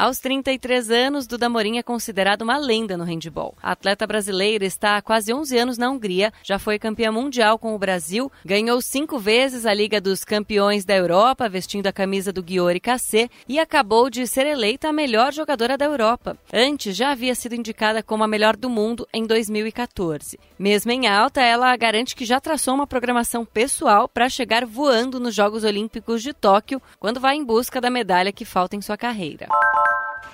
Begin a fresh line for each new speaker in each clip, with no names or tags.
Aos 33 anos, Duda Morim é considerado uma lenda no handball. A atleta brasileira está há quase 11 anos na Hungria, já foi campeã mundial com o Brasil, ganhou cinco vezes a Liga dos Campeões da Europa, vestindo a camisa do Giori Cassé, e acabou de ser eleita a melhor jogadora da Europa. Antes, já havia sido indicada como a melhor do mundo em 2014. Mesmo em alta, ela garante que já traçou uma programação pessoal para chegar voando nos Jogos Olímpicos de Tóquio, quando vai em busca da medalha que falta em sua carreira.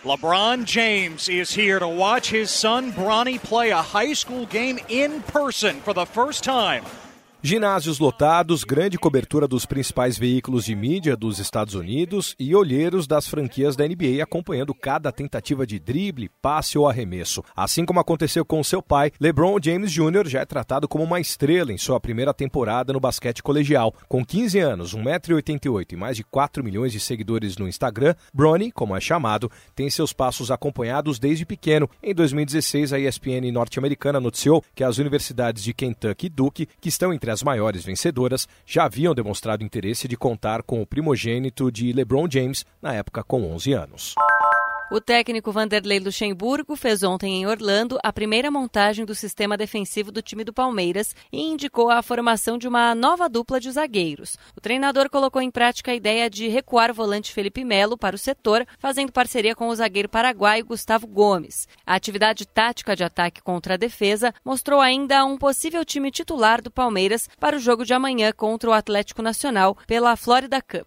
LeBron James is here to watch his son Bronny play a high school game in person for the first time.
Ginásios lotados, grande cobertura dos principais veículos de mídia dos Estados Unidos e olheiros das franquias da NBA acompanhando cada tentativa de drible, passe ou arremesso. Assim como aconteceu com seu pai, LeBron James Jr. já é tratado como uma estrela em sua primeira temporada no basquete colegial. Com 15 anos, 1,88m e mais de 4 milhões de seguidores no Instagram, Bronny, como é chamado, tem seus passos acompanhados desde pequeno. Em 2016, a ESPN norte-americana noticiou que as universidades de Kentucky e Duke, que estão entre as as maiores vencedoras já haviam demonstrado interesse de contar com o primogênito de LeBron James na época com 11 anos.
O técnico Vanderlei Luxemburgo fez ontem em Orlando a primeira montagem do sistema defensivo do time do Palmeiras e indicou a formação de uma nova dupla de zagueiros. O treinador colocou em prática a ideia de recuar o volante Felipe Melo para o setor, fazendo parceria com o zagueiro paraguaio Gustavo Gomes. A atividade tática de ataque contra a defesa mostrou ainda um possível time titular do Palmeiras para o jogo de amanhã contra o Atlético Nacional pela Florida Cup.